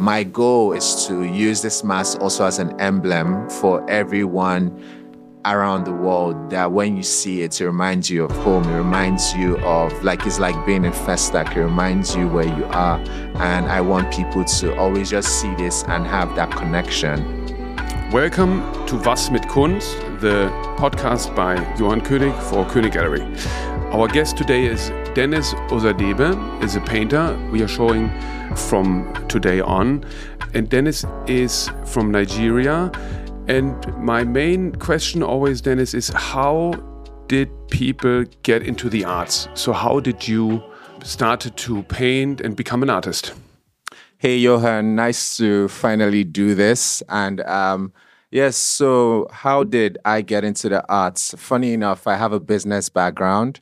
My goal is to use this mask also as an emblem for everyone around the world that when you see it, it reminds you of home. It reminds you of like it's like being in Festac. It reminds you where you are. And I want people to always just see this and have that connection. Welcome to Was mit Kunst, the podcast by Johann König for König Gallery. Our guest today is Dennis Osadebe, is a painter we are showing from today on. And Dennis is from Nigeria. And my main question always, Dennis, is how did people get into the arts? So how did you start to paint and become an artist? Hey, Johann, nice to finally do this. And um, yes, so how did I get into the arts? Funny enough, I have a business background.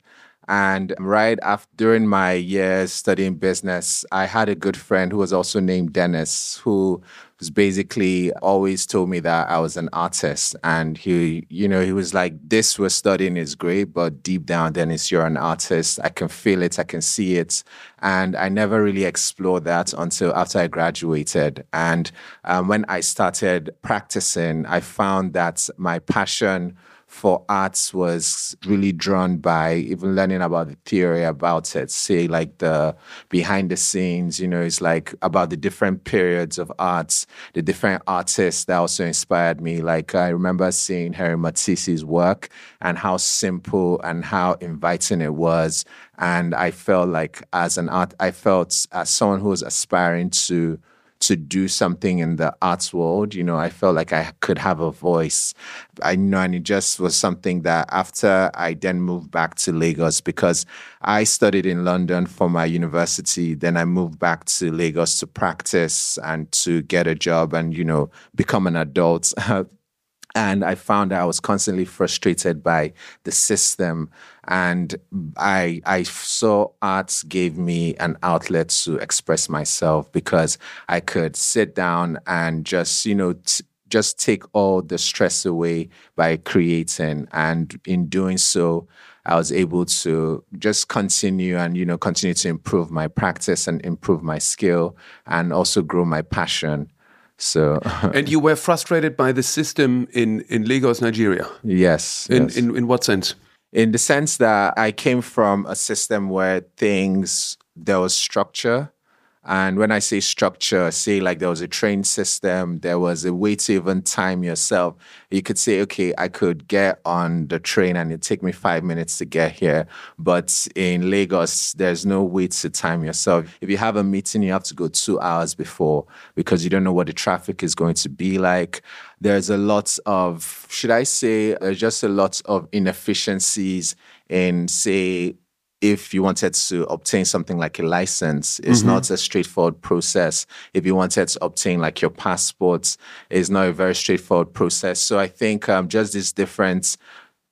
And right after during my years studying business, I had a good friend who was also named Dennis, who was basically always told me that I was an artist. And he, you know, he was like, This we're studying is great, but deep down, Dennis, you're an artist. I can feel it, I can see it. And I never really explored that until after I graduated. And um, when I started practicing, I found that my passion for arts was really drawn by even learning about the theory about it. Say, like the behind the scenes, you know, it's like about the different periods of arts, the different artists that also inspired me. Like, I remember seeing Henri Matisse's work and how simple and how inviting it was. And I felt like, as an art, I felt as someone who was aspiring to to do something in the arts world. You know, I felt like I could have a voice. I know, and it just was something that after I then moved back to Lagos because I studied in London for my university, then I moved back to Lagos to practice and to get a job and, you know, become an adult. and I found that I was constantly frustrated by the system. And I I saw arts gave me an outlet to express myself because I could sit down and just you know. T- just take all the stress away by creating and in doing so i was able to just continue and you know continue to improve my practice and improve my skill and also grow my passion so and you were frustrated by the system in in Lagos, Nigeria. Yes. In yes. in in what sense? In the sense that I came from a system where things there was structure and when I say structure, say like there was a train system, there was a way to even time yourself. You could say, okay, I could get on the train and it take me five minutes to get here. But in Lagos, there's no way to time yourself. If you have a meeting, you have to go two hours before because you don't know what the traffic is going to be like. There's a lot of, should I say, there's just a lot of inefficiencies in, say, if you wanted to obtain something like a license, it's mm-hmm. not a straightforward process. If you wanted to obtain like your passports, it's not a very straightforward process. So I think um, just these different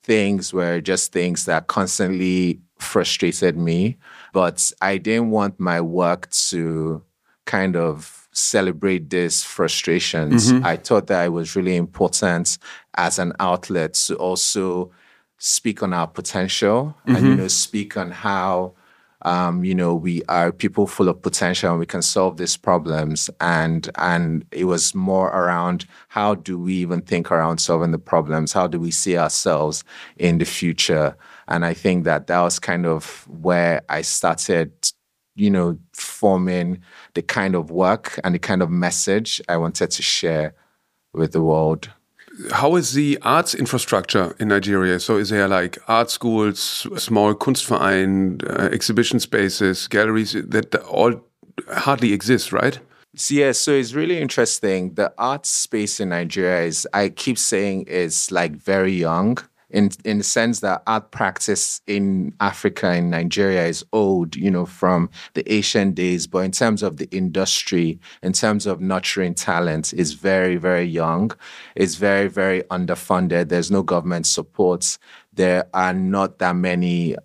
things were just things that constantly frustrated me. But I didn't want my work to kind of celebrate these frustrations. Mm-hmm. I thought that it was really important as an outlet to also speak on our potential mm-hmm. and you mm-hmm. know speak on how um, you know we are people full of potential and we can solve these problems and and it was more around how do we even think around solving the problems how do we see ourselves in the future and i think that that was kind of where i started you know forming the kind of work and the kind of message i wanted to share with the world how is the arts infrastructure in Nigeria? So is there like art schools, small Kunstverein, uh, exhibition spaces, galleries that all hardly exist, right? Yeah, so it's really interesting. The art space in Nigeria is, I keep saying, is like very young in in the sense that art practice in Africa in Nigeria is old, you know, from the ancient days. But in terms of the industry, in terms of nurturing talent, is very very young. It's very very underfunded. There's no government supports. There are not that many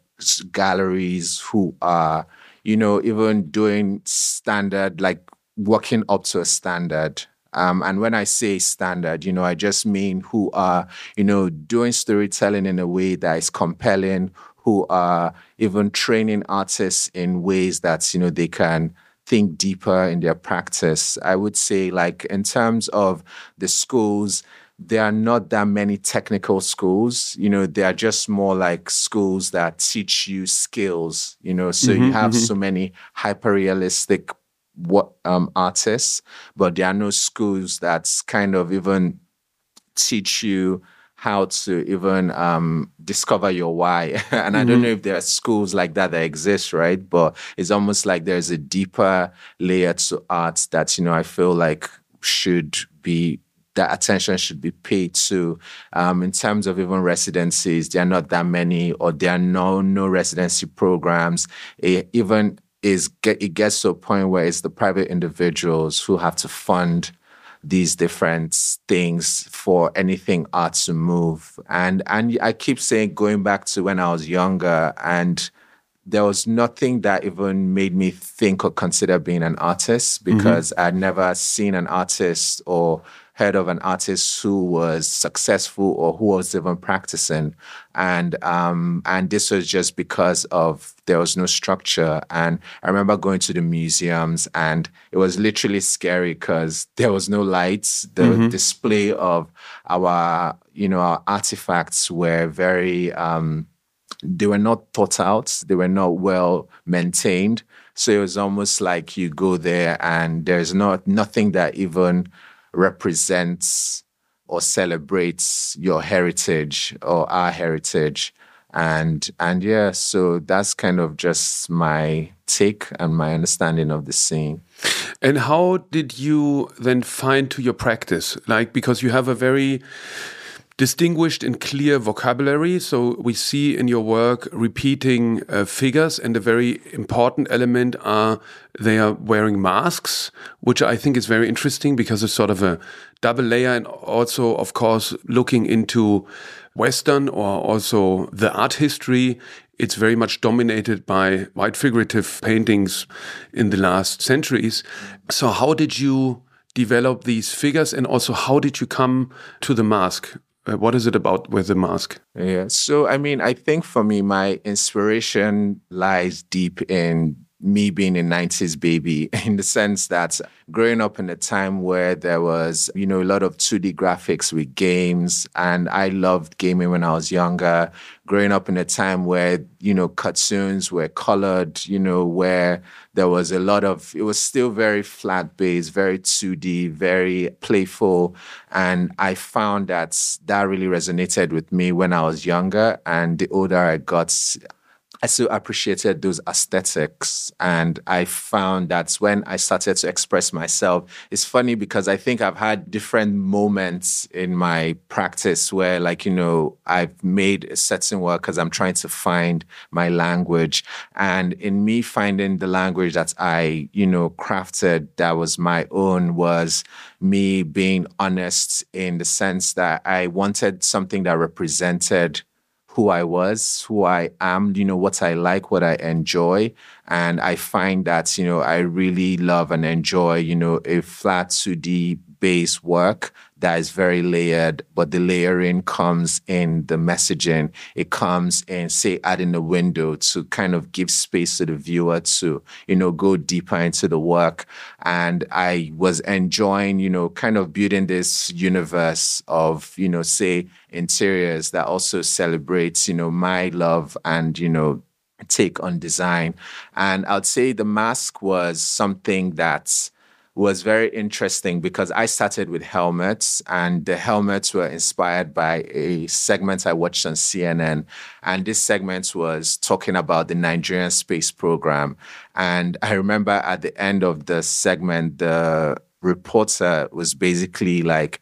galleries who are, you know, even doing standard like working up to a standard um, and when I say standard, you know, I just mean who are, you know, doing storytelling in a way that is compelling, who are even training artists in ways that, you know, they can think deeper in their practice. I would say, like, in terms of the schools, there are not that many technical schools. You know, they are just more like schools that teach you skills, you know, so mm-hmm, you have mm-hmm. so many hyper realistic what um, artists, but there are no schools that kind of even teach you how to even um, discover your why. and mm-hmm. I don't mm-hmm. know if there are schools like that that exist, right? But it's almost like there's a deeper layer to art that, you know, I feel like should be that attention should be paid to. Um, in terms of even residencies, there are not that many, or there are no no residency programs. It even is get, it gets to a point where it's the private individuals who have to fund these different things for anything art to move. And and I keep saying going back to when I was younger and there was nothing that even made me think or consider being an artist mm-hmm. because mm-hmm. I'd never seen an artist or heard of an artist who was successful or who was even practicing, and um, and this was just because of there was no structure. And I remember going to the museums, and it was literally scary because there was no lights. The mm-hmm. display of our you know our artifacts were very. Um, they were not thought out. They were not well maintained. So it was almost like you go there and there's not nothing that even represents or celebrates your heritage or our heritage. And and yeah so that's kind of just my take and my understanding of the scene. And how did you then find to your practice? Like because you have a very distinguished and clear vocabulary. So we see in your work repeating uh, figures, and a very important element are they are wearing masks, which I think is very interesting because it's sort of a double layer, and also, of course, looking into Western or also the art history. It's very much dominated by white figurative paintings in the last centuries. So, how did you develop these figures, and also how did you come to the mask? Uh, what is it about with the mask? Yeah. So, I mean, I think for me, my inspiration lies deep in me being a 90s baby in the sense that growing up in a time where there was, you know, a lot of 2D graphics with games, and I loved gaming when I was younger. Growing up in a time where, you know, cartoons were colored, you know, where there was a lot of, it was still very flat based, very 2D, very playful. And I found that that really resonated with me when I was younger. And the older I got, I so appreciated those aesthetics. And I found that when I started to express myself, it's funny because I think I've had different moments in my practice where, like, you know, I've made a certain work because I'm trying to find my language. And in me finding the language that I, you know, crafted that was my own was me being honest in the sense that I wanted something that represented who I was, who I am, you know, what I like, what I enjoy. And I find that, you know, I really love and enjoy, you know, a flat 2D base work that is very layered, but the layering comes in the messaging. It comes in, say, adding a window to kind of give space to the viewer to, you know, go deeper into the work. And I was enjoying, you know, kind of building this universe of, you know, say, interiors that also celebrates, you know, my love and, you know, take on design. And I'd say the mask was something that's was very interesting because I started with helmets, and the helmets were inspired by a segment I watched on CNN. And this segment was talking about the Nigerian space program. And I remember at the end of the segment, the reporter was basically like,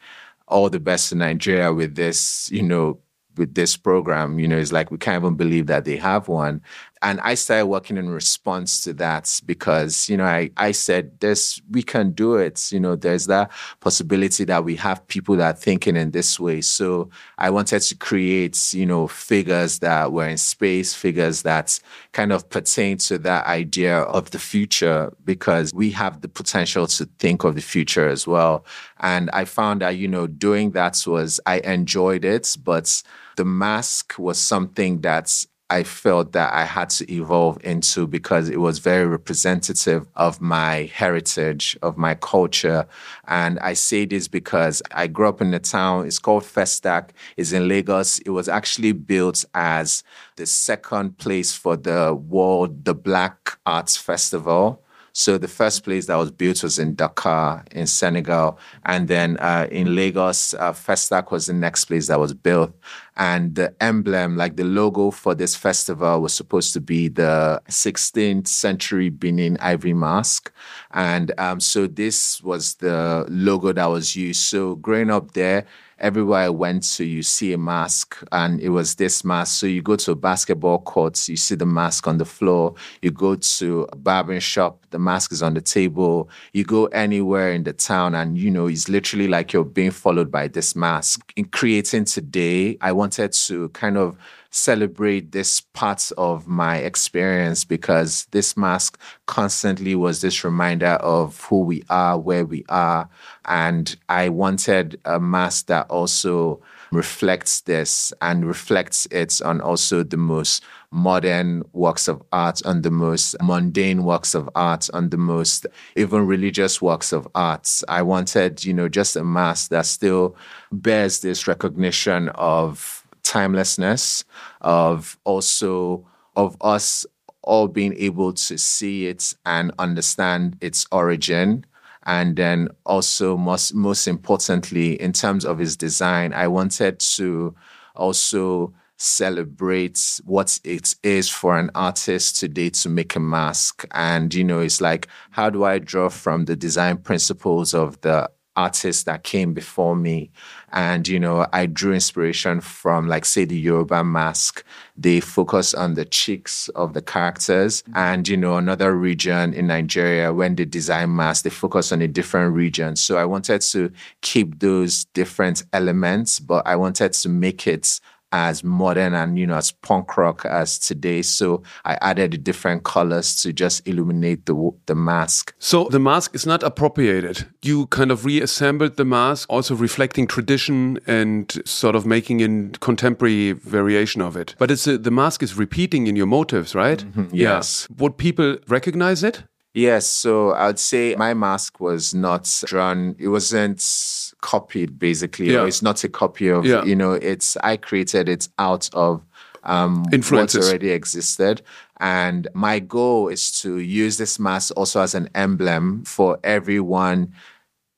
all the best in Nigeria with this, you know, with this program. You know, it's like we can't even believe that they have one. And I started working in response to that because, you know, I, I said, this, we can do it. You know, there's that possibility that we have people that are thinking in this way. So I wanted to create, you know, figures that were in space, figures that kind of pertain to that idea of the future because we have the potential to think of the future as well. And I found that, you know, doing that was, I enjoyed it, but the mask was something that's I felt that I had to evolve into because it was very representative of my heritage, of my culture. And I say this because I grew up in a town. It's called Festac. It's in Lagos. It was actually built as the second place for the World, the Black Arts Festival. So the first place that was built was in Dakar in Senegal, and then uh, in Lagos, uh, Festac was the next place that was built. And the emblem, like the logo for this festival, was supposed to be the 16th century Benin ivory mask, and um, so this was the logo that was used. So growing up there everywhere I went to, you see a mask, and it was this mask. So you go to a basketball court, you see the mask on the floor. You go to a barbering shop, the mask is on the table. You go anywhere in the town, and you know it's literally like you're being followed by this mask. In creating today, I wanted to kind of celebrate this part of my experience because this mask constantly was this reminder of who we are, where we are. And I wanted a mask that also reflects this and reflects it on also the most modern works of art, on the most mundane works of art, on the most even religious works of art. I wanted, you know, just a mask that still bears this recognition of timelessness of also of us all being able to see it and understand its origin and then also most most importantly in terms of his design i wanted to also celebrate what it is for an artist today to make a mask and you know it's like how do i draw from the design principles of the artists that came before me. And, you know, I drew inspiration from, like, say, the Yoruba mask. They focus on the cheeks of the characters. And, you know, another region in Nigeria, when they design masks, they focus on a different region. So I wanted to keep those different elements, but I wanted to make it as modern and you know as punk rock as today. So i added different colors to just illuminate the the mask. So the mask is not appropriated. You kind of reassembled the mask also reflecting tradition and sort of making a contemporary variation of it. But it's a, the mask is repeating in your motives right? Mm -hmm. yes. Yeah. would people recognize it Yes, so I would say my mask was not drawn. It wasn't copied, basically. Yeah. it's not a copy of. Yeah. You know, it's I created it out of um, what already existed. And my goal is to use this mask also as an emblem for everyone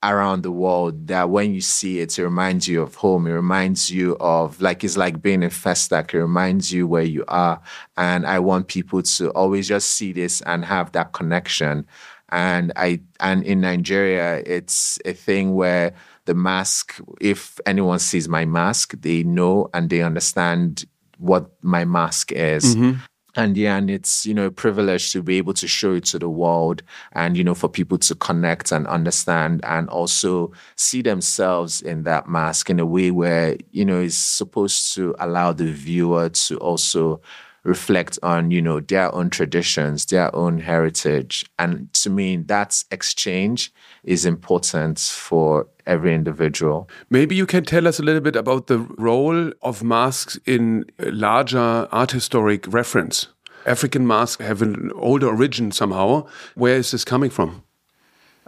around the world that when you see it, it reminds you of home. It reminds you of like it's like being in Festac. It reminds you where you are. And I want people to always just see this and have that connection. And I and in Nigeria, it's a thing where the mask, if anyone sees my mask, they know and they understand what my mask is. Mm-hmm and yeah and it's you know a privilege to be able to show it to the world and you know for people to connect and understand and also see themselves in that mask in a way where you know is supposed to allow the viewer to also reflect on you know their own traditions their own heritage. And to me that's exchange is important for every individual. Maybe you can tell us a little bit about the role of masks in larger art historic reference. African masks have an older origin somehow. Where is this coming from?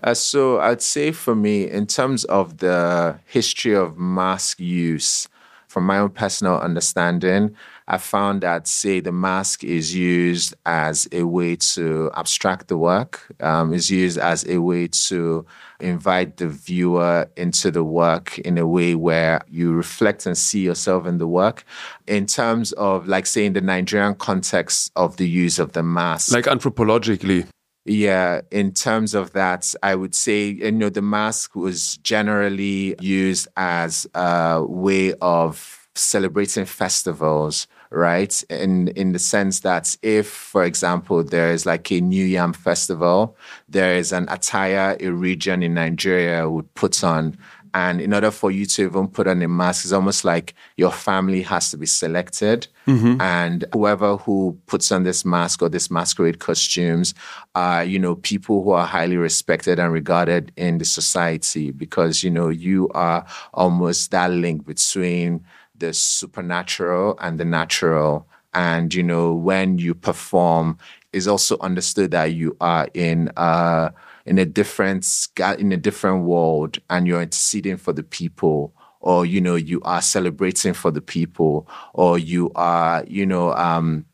Uh, so I'd say for me, in terms of the history of mask use, from my own personal understanding, I found that, say, the mask is used as a way to abstract the work, um, is used as a way to invite the viewer into the work in a way where you reflect and see yourself in the work. In terms of, like, say, in the Nigerian context of the use of the mask. Like anthropologically. Yeah, in terms of that, I would say, you know, the mask was generally used as a way of celebrating festivals right? In in the sense that if for example there is like a new yam festival there is an attire a region in nigeria would put on and in order for you to even put on a mask it's almost like your family has to be selected mm-hmm. and whoever who puts on this mask or this masquerade costumes are you know people who are highly respected and regarded in the society because you know you are almost that link between the supernatural and the natural And, you know, when you perform, it's also understood that you are in uh in a different in a different world and you're interceding for the people or you know you are celebrating for the people or you are you know um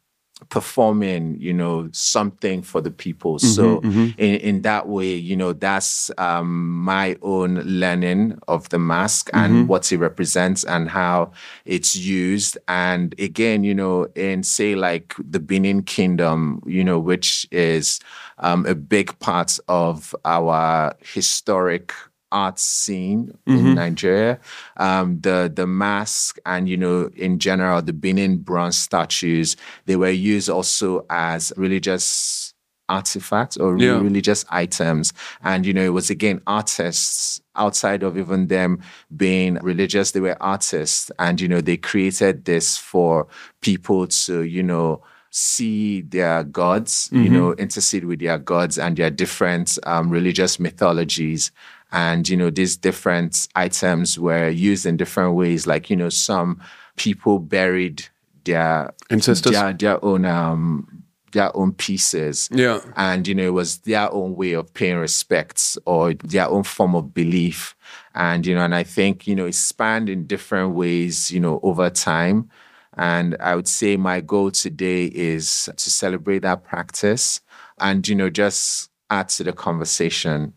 performing, you know, something for the people. Mm-hmm, so mm-hmm. In, in that way, you know, that's um, my own learning of the mask and mm-hmm. what it represents and how it's used. And again, you know, in say like the Benin Kingdom, you know, which is um, a big part of our historic art scene mm-hmm. in Nigeria. Um, the the mask and you know in general the Benin bronze statues they were used also as religious artifacts or yeah. religious items and you know it was again artists outside of even them being religious they were artists and you know they created this for people to you know see their gods, mm-hmm. you know, intercede with their gods and their different um, religious mythologies. And you know these different items were used in different ways like you know some people buried their ancestors. their, their own um their own pieces. Yeah. And you know it was their own way of paying respects or their own form of belief. And you know and i think you know it spanned in different ways you know over time and i would say my goal today is to celebrate that practice and you know just add to the conversation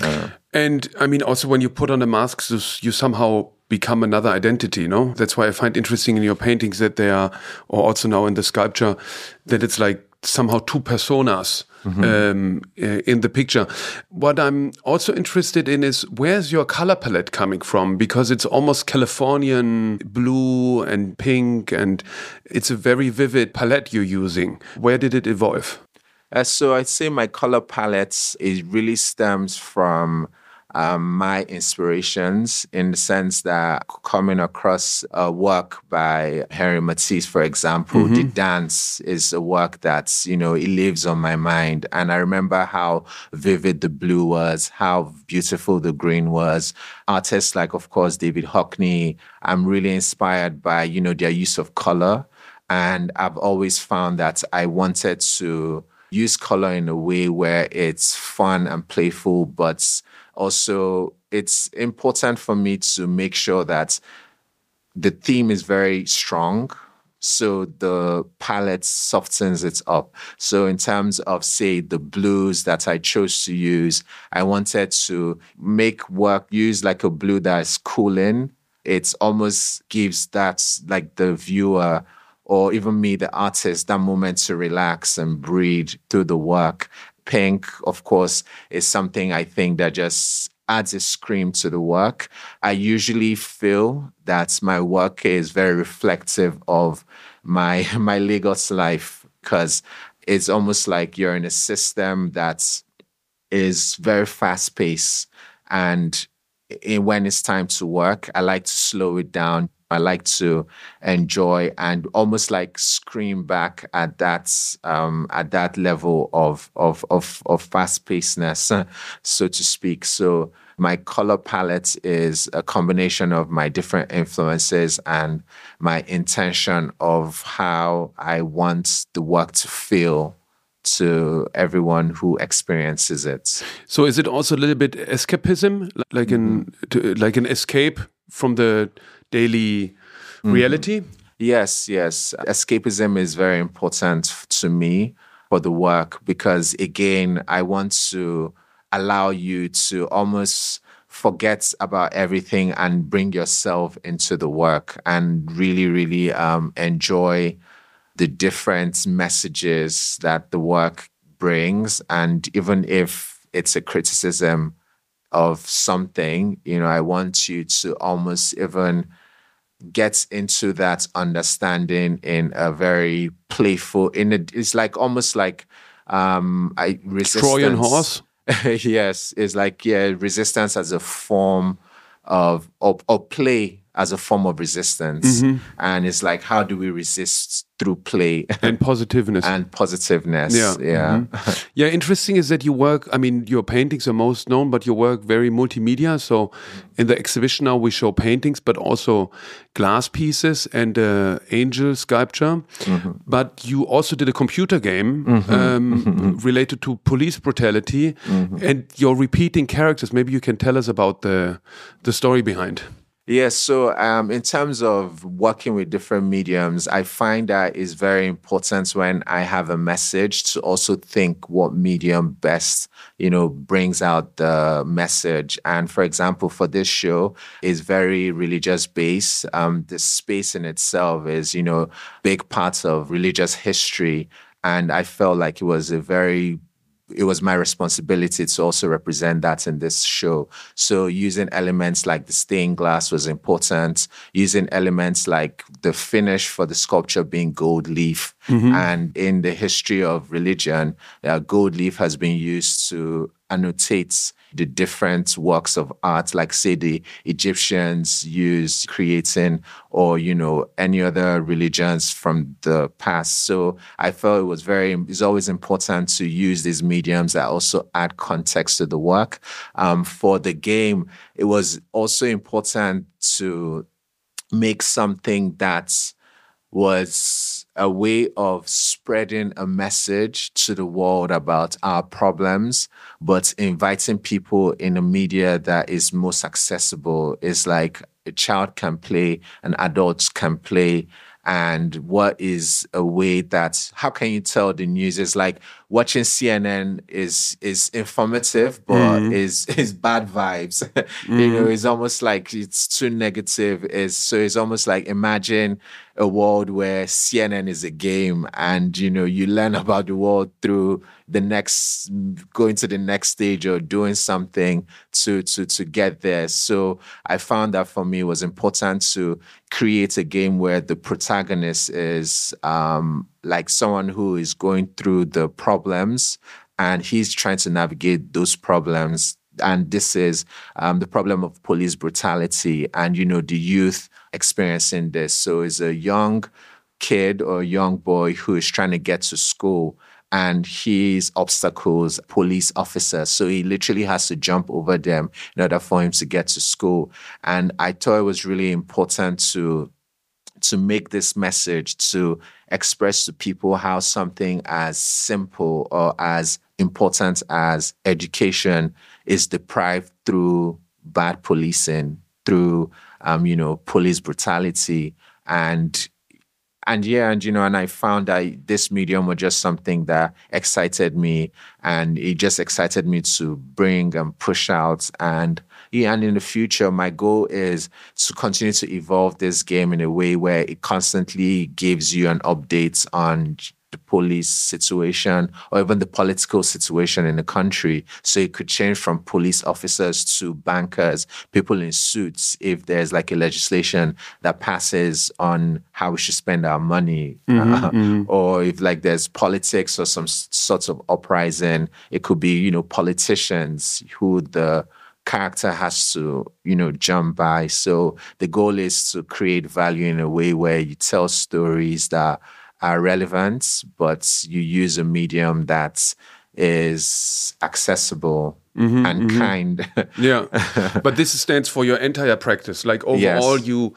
uh, and I mean, also when you put on a mask, you somehow become another identity, no? That's why I find interesting in your paintings that they are, or also now in the sculpture, that it's like somehow two personas mm -hmm. um, in the picture. What I'm also interested in is where's your color palette coming from? Because it's almost Californian blue and pink, and it's a very vivid palette you're using. Where did it evolve? Uh, so I'd say my color palette it really stems from um, my inspirations in the sense that coming across a work by Henri Matisse, for example, mm-hmm. The Dance is a work that's, you know, it lives on my mind. And I remember how vivid the blue was, how beautiful the green was. Artists like, of course, David Hockney, I'm really inspired by, you know, their use of color. And I've always found that I wanted to use color in a way where it's fun and playful, but also it's important for me to make sure that the theme is very strong. So the palette softens it up. So in terms of say the blues that I chose to use, I wanted to make work use like a blue that is cooling. It almost gives that like the viewer or even me, the artist, that moment to relax and breathe through the work. Pink, of course, is something I think that just adds a scream to the work. I usually feel that my work is very reflective of my my Lagos life because it's almost like you're in a system that is very fast paced and when it's time to work, I like to slow it down I like to enjoy and almost like scream back at that um, at that level of of of, of fast pacedness, so to speak. So my color palette is a combination of my different influences and my intention of how I want the work to feel to everyone who experiences it. So is it also a little bit escapism, like mm -hmm. an to, like an escape from the daily mm. reality? Yes, yes. Escapism is very important to me for the work because, again, I want to allow you to almost forget about everything and bring yourself into the work and really, really um, enjoy the different messages that the work brings. And even if it's a criticism of something, you know, I want you to almost even gets into that understanding in a very playful in a, it's like almost like um I resistance. Trojan horse. yes, it's like yeah, resistance as a form of or, or play as a form of resistance. Mm-hmm. And it's like how do we resist through play and positiveness and positiveness. Yeah, yeah, mm-hmm. yeah. Interesting is that you work. I mean, your paintings are most known, but you work very multimedia. So, in the exhibition now, we show paintings, but also glass pieces and uh, angel sculpture. Mm-hmm. But you also did a computer game mm-hmm. Um, mm-hmm. related to police brutality, mm-hmm. and you're repeating characters. Maybe you can tell us about the the story behind. Yes. So, um, in terms of working with different mediums, I find that is very important when I have a message to also think what medium best, you know, brings out the message. And for example, for this show, is very religious based. Um, the space in itself is, you know, big parts of religious history, and I felt like it was a very it was my responsibility to also represent that in this show. So using elements like the stained glass was important. Using elements like the finish for the sculpture being gold leaf, mm-hmm. and in the history of religion, uh, gold leaf has been used to annotate the different works of art, like say the Egyptians used creating, or you know any other religions from the past. So I felt it was very. It's always important to use these mediums that also add context to the work. Um, for the game, it was also important to make something that was a way of spreading a message to the world about our problems, but inviting people in a media that is most accessible. Is like a child can play, an adult can play, and what is a way that how can you tell the news? Is like watching CNN is is informative but mm-hmm. is is bad vibes mm-hmm. you know it's almost like it's too negative is so it's almost like imagine a world where CNN is a game and you know you learn about the world through the next going to the next stage or doing something to to to get there so i found that for me it was important to create a game where the protagonist is um, like someone who is going through the problems and he's trying to navigate those problems. And this is um, the problem of police brutality and you know the youth experiencing this. So it's a young kid or young boy who is trying to get to school and his obstacles police officers. So he literally has to jump over them in order for him to get to school. And i thought it was really important to to make this message to express to people how something as simple or as important as education is deprived through bad policing through um, you know police brutality and and yeah, and you know, and I found that this medium was just something that excited me, and it just excited me to bring and push out. And yeah, and in the future, my goal is to continue to evolve this game in a way where it constantly gives you an update on the police situation or even the political situation in the country. So it could change from police officers to bankers, people in suits, if there's like a legislation that passes on how we should spend our money. Mm-hmm, uh, mm-hmm. Or if like there's politics or some sorts of uprising, it could be, you know, politicians who the character has to, you know, jump by. So the goal is to create value in a way where you tell stories that are relevant, but you use a medium that is accessible mm-hmm, and mm-hmm. kind. yeah. But this stands for your entire practice. Like overall, yes. you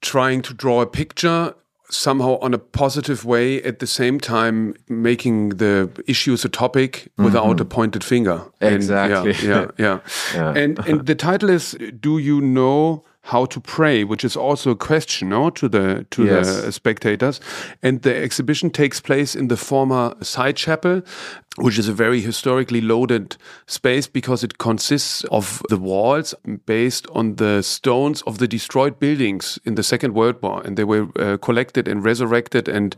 trying to draw a picture somehow on a positive way at the same time making the issues a topic mm-hmm. without a pointed finger exactly and yeah yeah, yeah. yeah. and and the title is do you know how to pray, which is also a question no, to the to yes. the spectators. And the exhibition takes place in the former side chapel, which is a very historically loaded space because it consists of the walls based on the stones of the destroyed buildings in the Second World War, and they were uh, collected and resurrected. and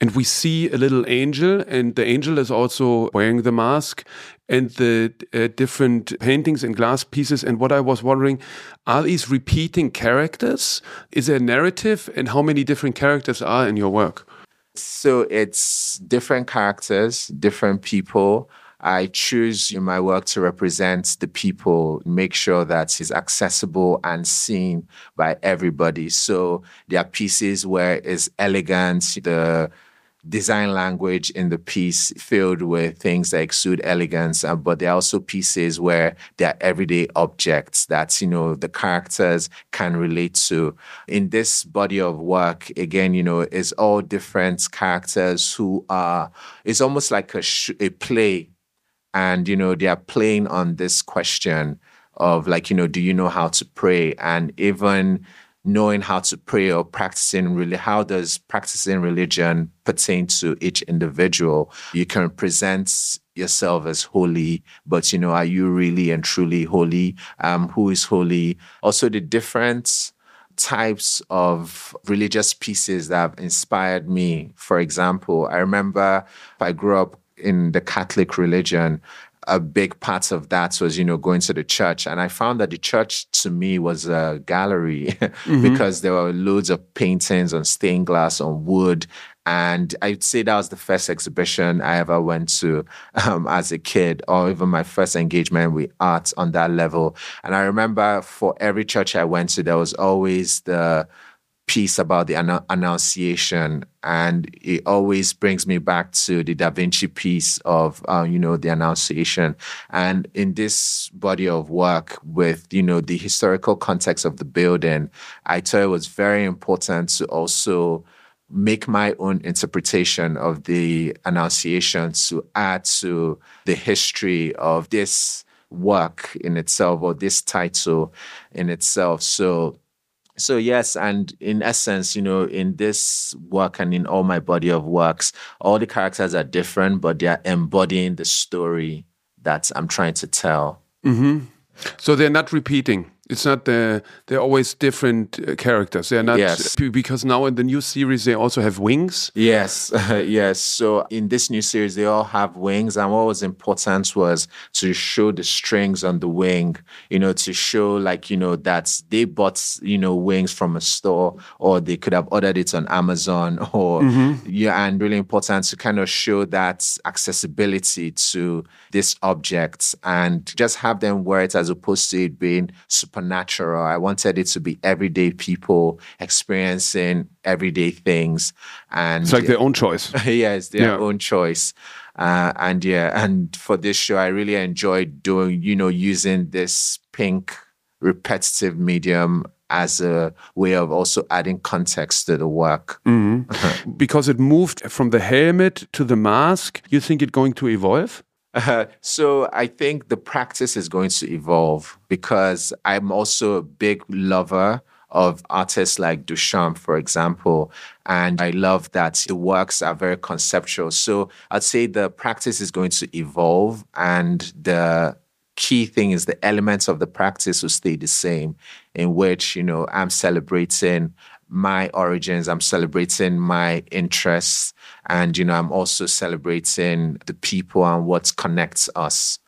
And we see a little angel, and the angel is also wearing the mask, and the uh, different paintings and glass pieces. And what I was wondering, are these repeating characters? Is there a narrative, and how many different characters are in your work? So it's different characters, different people. I choose in my work to represent the people, make sure that it's accessible and seen by everybody. So there are pieces where it's elegant, the design language in the piece filled with things that exude elegance, uh, but there are also pieces where there are everyday objects that, you know, the characters can relate to. In this body of work, again, you know, it's all different characters who are, it's almost like a, sh- a play. And, you know, they are playing on this question of like, you know, do you know how to pray? And even knowing how to pray or practicing really how does practicing religion pertain to each individual? You can present yourself as holy but you know are you really and truly holy? Um who is holy? Also the different types of religious pieces that have inspired me. For example i remember i grew up in the catholic religion a big part of that was, you know, going to the church. And I found that the church to me was a gallery mm-hmm. because there were loads of paintings on stained glass, on wood. And I'd say that was the first exhibition I ever went to um, as a kid, or even my first engagement with art on that level. And I remember for every church I went to, there was always the piece about the Annunciation, and it always brings me back to the Da Vinci piece of, uh, you know, the Annunciation. And in this body of work, with you know the historical context of the building, I thought it was very important to also make my own interpretation of the Annunciation to add to the history of this work in itself or this title in itself. So so yes, and in essence, you know, in this work and in all my body of works, all the characters are different, but they are embodying the story that I'm trying to tell. Mm-hmm. So they're not repeating. It's not the they're always different uh, characters. They're not yes. because now in the new series they also have wings. Yes, yes. So in this new series they all have wings, and what was important was to show the strings on the wing. You know, to show like you know that they bought you know wings from a store, or they could have ordered it on Amazon, or mm-hmm. yeah, and really important to kind of show that accessibility to this object and just have them wear it as opposed to it being super supernatural. I wanted it to be everyday people experiencing everyday things, and it's like their own choice. yes, their yeah. own choice. Uh, and yeah, and for this show, I really enjoyed doing, you know, using this pink repetitive medium as a way of also adding context to the work. Mm-hmm. because it moved from the helmet to the mask, you think it's going to evolve? Uh, so I think the practice is going to evolve because I'm also a big lover of artists like Duchamp, for example. And I love that the works are very conceptual. So I'd say the practice is going to evolve and the key thing is the elements of the practice will stay the same, in which, you know, I'm celebrating my origins, I'm celebrating my interests, and you know, I'm also celebrating the people and what connects us.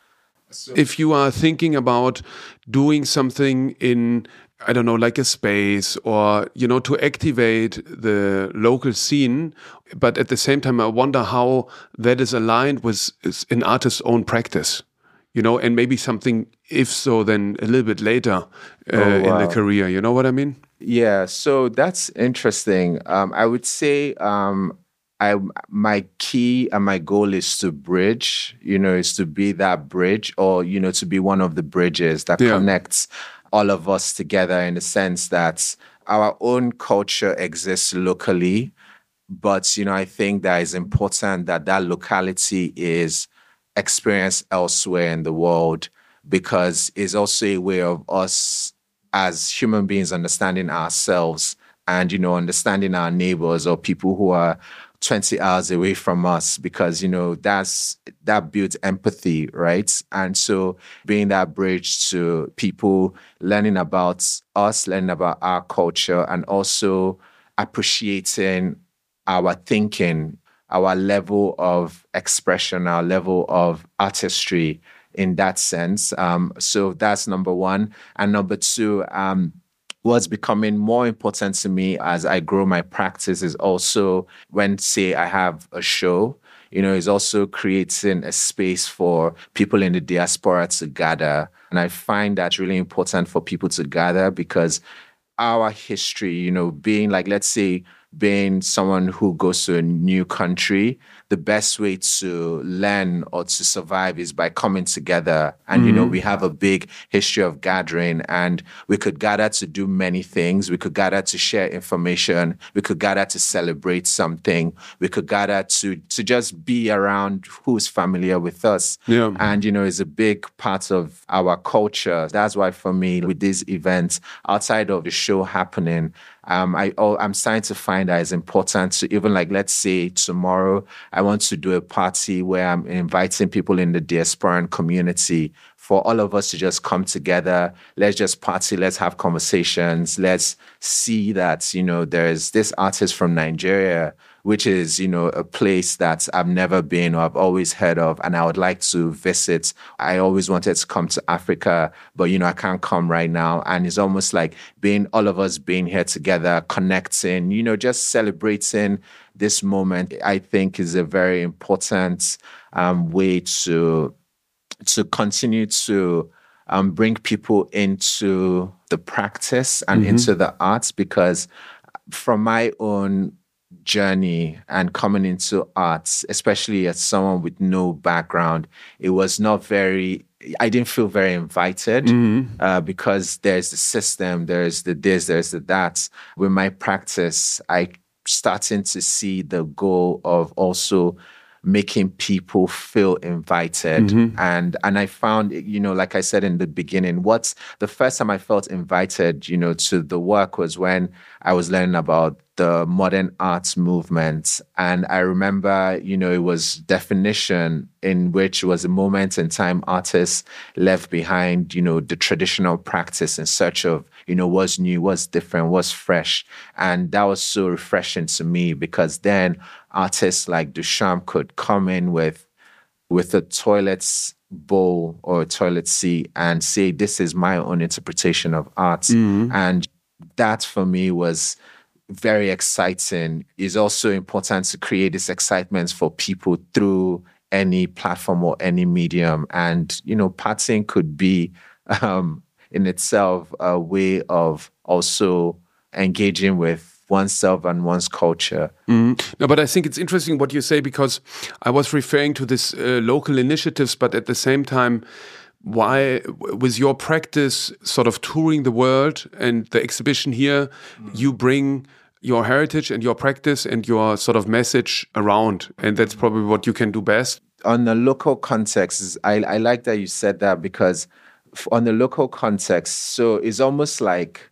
If you are thinking about doing something in I don't know, like a space or, you know, to activate the local scene. But at the same time, I wonder how that is aligned with an artist's own practice, you know, and maybe something, if so, then a little bit later uh, oh, wow. in the career. You know what I mean? Yeah, so that's interesting. Um, I would say um, I my key and my goal is to bridge. You know, is to be that bridge, or you know, to be one of the bridges that yeah. connects all of us together in the sense that our own culture exists locally, but you know, I think that is important that that locality is experienced elsewhere in the world because it's also a way of us as human beings understanding ourselves and you know understanding our neighbors or people who are 20 hours away from us because you know that's that builds empathy right? And so being that bridge to people learning about us learning about our culture and also appreciating our thinking our level of expression our level of artistry in that sense. Um, so that's number one. And number two, um, what's becoming more important to me as I grow my practice is also when, say, I have a show, you know, is also creating a space for people in the diaspora to gather. And I find that really important for people to gather because our history, you know, being like, let's say, being someone who goes to a new country, the best way to learn or to survive is by coming together. And, mm-hmm. you know, mm-hmm. we have a big history of gathering and we could gather to do many things. We could gather to share information. We could gather to celebrate something. We could gather to, to just be around who's familiar with us. Yeah. And, you know, it's a big part of our culture. That's why for me, with these events, outside of the show happening, um, I, I'm starting to find that it's important to even like, let's say tomorrow, I want to do a party where I'm inviting people in the diasporan community for all of us to just come together. Let's just party. Let's have conversations. Let's see that, you know, there's this artist from Nigeria which is, you know, a place that I've never been or I've always heard of and I would like to visit. I always wanted to come to Africa, but, you know, I can't come right now. And it's almost like being all of us being here together, connecting, you know, just celebrating this moment, I think is a very important um, way to to continue to um, bring people into the practice and mm-hmm. into the arts because from my own journey and coming into arts, especially as someone with no background, it was not very. I didn't feel very invited mm-hmm. uh, because there's the system, there's the this, there's the that. With my practice, I starting to see the goal of also making people feel invited mm-hmm. and and i found you know like i said in the beginning what's the first time i felt invited you know to the work was when i was learning about the modern arts movement. And I remember, you know, it was definition in which was a moment in time artists left behind, you know, the traditional practice in search of, you know, what's new, what's different, what's fresh. And that was so refreshing to me because then artists like Duchamp could come in with with a toilet's bowl or a toilet seat and say, this is my own interpretation of art. Mm-hmm. And that for me was very exciting. It's also important to create this excitement for people through any platform or any medium. And, you know, partying could be um, in itself a way of also engaging with oneself and one's culture. Mm. No, but I think it's interesting what you say because I was referring to this uh, local initiatives, but at the same time, why with your practice sort of touring the world and the exhibition here mm. you bring your heritage and your practice and your sort of message around. And that's probably what you can do best. On the local context, I, I like that you said that because on the local context, so it's almost like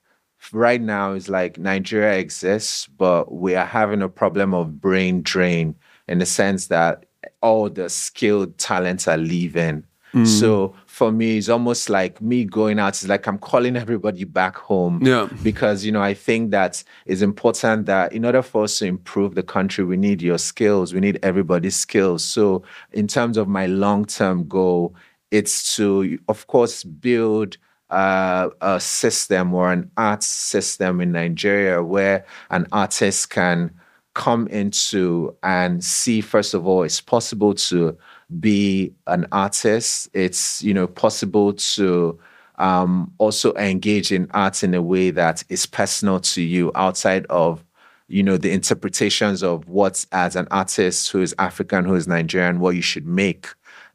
right now it's like Nigeria exists, but we are having a problem of brain drain in the sense that all the skilled talents are leaving. Mm. So for me it's almost like me going out it's like i'm calling everybody back home. Yeah. Because you know i think that it's important that in order for us to improve the country we need your skills we need everybody's skills. So in terms of my long-term goal it's to of course build uh, a system or an arts system in nigeria where an artist can come into and see first of all it's possible to be an artist. It's you know possible to um, also engage in art in a way that is personal to you outside of you know the interpretations of what as an artist who is African, who is Nigerian, what you should make.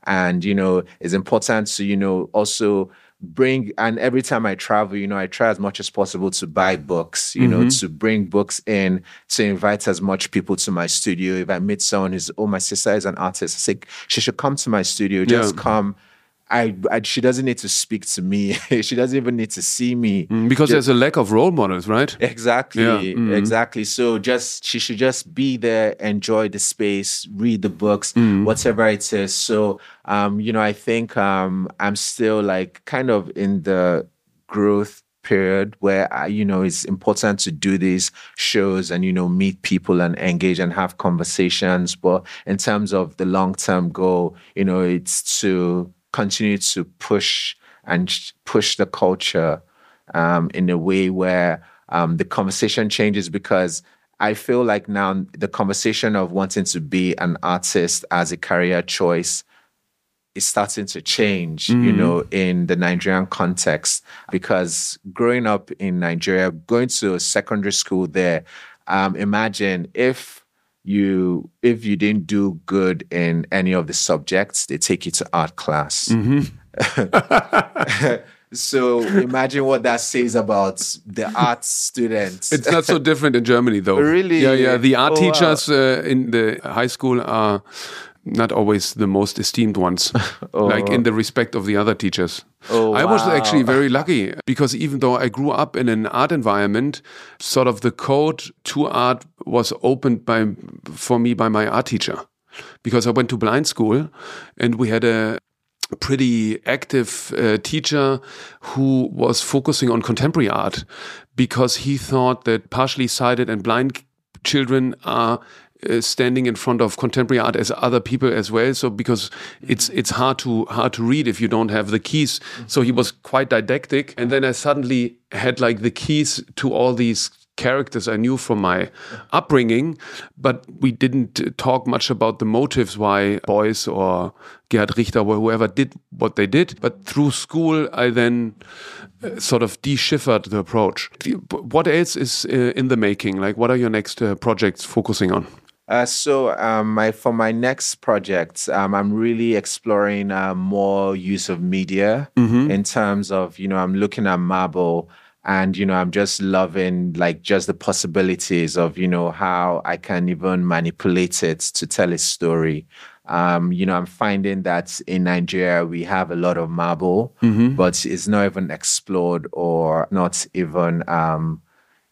And you know, it's important to you know also bring and every time I travel, you know, I try as much as possible to buy books, you mm-hmm. know, to bring books in, to invite as much people to my studio. If I meet someone who's, oh, my sister is an artist, I say she should come to my studio, just yeah. come I, I, she doesn't need to speak to me. she doesn't even need to see me mm, because just, there's a lack of role models, right? Exactly, yeah. mm-hmm. exactly. So just she should just be there, enjoy the space, read the books, mm. whatever it is. So um, you know, I think um, I'm still like kind of in the growth period where I, you know it's important to do these shows and you know meet people and engage and have conversations. But in terms of the long term goal, you know, it's to continue to push and push the culture um, in a way where um, the conversation changes because I feel like now the conversation of wanting to be an artist as a career choice is starting to change, mm. you know, in the Nigerian context. Because growing up in Nigeria, going to a secondary school there, um, imagine if you if you didn't do good in any of the subjects, they take you to art class. Mm-hmm. So imagine what that says about the art students. It's not so different in Germany, though. Really? Yeah, yeah. The art oh, teachers wow. uh, in the high school are not always the most esteemed ones, oh. like in the respect of the other teachers. Oh, I was actually very lucky because even though I grew up in an art environment, sort of the code to art was opened by for me by my art teacher because I went to blind school and we had a pretty active uh, teacher who was focusing on contemporary art because he thought that partially sighted and blind children are uh, standing in front of contemporary art as other people as well so because it's it's hard to hard to read if you don't have the keys so he was quite didactic and then i suddenly had like the keys to all these characters I knew from my upbringing, but we didn't talk much about the motives why Beuys or Gerhard Richter or whoever did what they did. But through school, I then uh, sort of deciphered the approach. What else is uh, in the making? Like, what are your next uh, projects focusing on? Uh, so um, my, for my next project, um, I'm really exploring uh, more use of media mm -hmm. in terms of, you know, I'm looking at marble and you know i'm just loving like just the possibilities of you know how i can even manipulate it to tell a story um, you know i'm finding that in nigeria we have a lot of marble mm-hmm. but it's not even explored or not even um,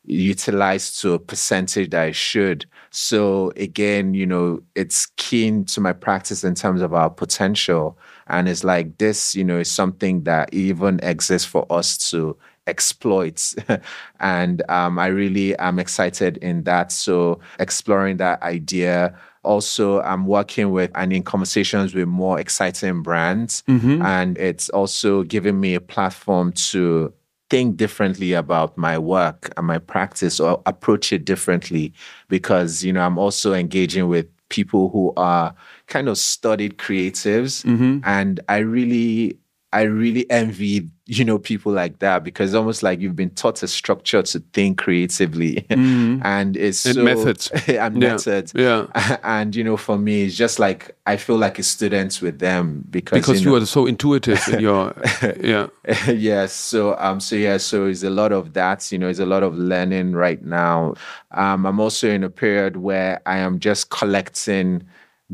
utilized to a percentage that I should so again you know it's keen to my practice in terms of our potential and it's like this you know is something that even exists for us to exploit. and um, I really am excited in that. So exploring that idea. Also, I'm working with and in conversations with more exciting brands. Mm-hmm. And it's also giving me a platform to think differently about my work and my practice or approach it differently because, you know, I'm also engaging with people who are kind of studied creatives. Mm-hmm. And I really I really envy, you know, people like that because it's almost like you've been taught a structure to think creatively. Mm. and it's and so, methods. and yeah. methods. Yeah. And, you know, for me, it's just like I feel like a student with them because Because you, know, you are so intuitive in your yeah. yes. So um so yeah, so it's a lot of that, you know, it's a lot of learning right now. Um I'm also in a period where I am just collecting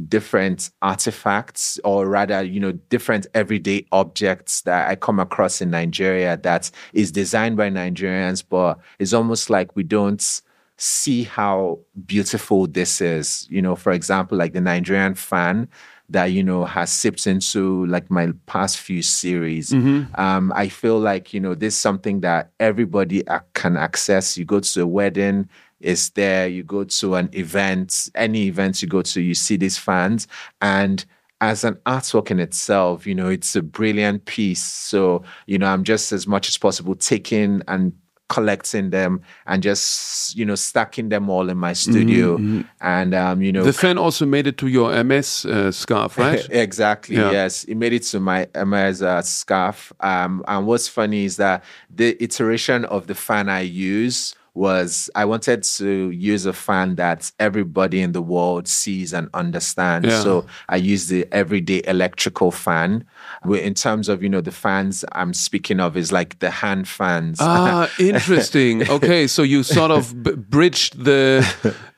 different artifacts or rather you know different everyday objects that i come across in nigeria that is designed by nigerians but it's almost like we don't see how beautiful this is. You know for example like the nigerian fan that you know has sipped into like my past few series. Mm-hmm. um, i feel like you know this is something that everybody can access. You go to a wedding is there. You go to an event, any event you go to, you see these fans. And as an artwork in itself, you know, it's a brilliant piece. So, you know, I'm just as much as possible taking and collecting them and just you know stacking them all in my studio mm-hmm. and um you know the fan also made it to your ms uh, scarf right exactly yeah. yes it made it to my ms uh, scarf um and what's funny is that the iteration of the fan i use was I wanted to use a fan that everybody in the world sees and understands. Yeah. So I used the everyday electrical fan. In terms of, you know, the fans I'm speaking of is like the hand fans. Ah, interesting. okay, so you sort of b- bridged the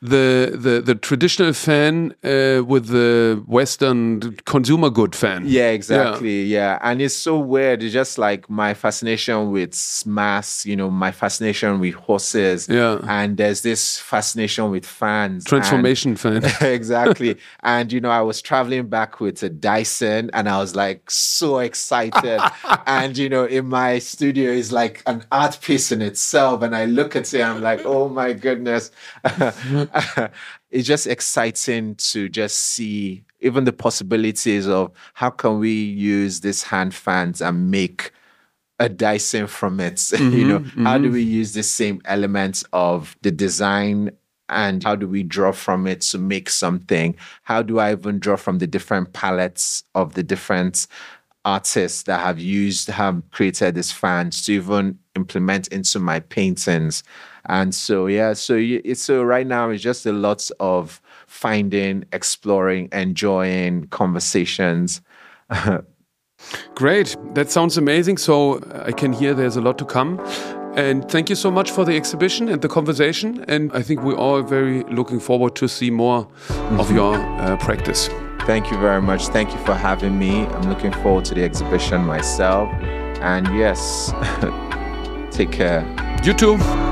the the the traditional fan uh, with the Western consumer good fan. Yeah, exactly. Yeah. yeah. and it's so weird. It's just like my fascination with mass. You know, my fascination with horses yeah. And there's this fascination with fans. Transformation and, fan. exactly. and, you know, I was traveling back with a Dyson and I was like so excited. and, you know, in my studio is like an art piece in itself. And I look at it, I'm like, oh my goodness. it's just exciting to just see even the possibilities of how can we use these hand fans and make a Dyson from it. Mm-hmm, you know, mm-hmm. how do mm-hmm. we use the same elements of the design and how do we draw from it to make something? How do I even draw from the different palettes of the different artists that have used, have created these fans to even implement into my paintings? And so, yeah, so it's so right now it's just a lot of finding, exploring, enjoying conversations. Great. That sounds amazing. So uh, I can hear there's a lot to come. And thank you so much for the exhibition and the conversation. And I think we're all very looking forward to see more of your uh, practice. Thank you very much. Thank you for having me. I'm looking forward to the exhibition myself. And yes, take care. You too.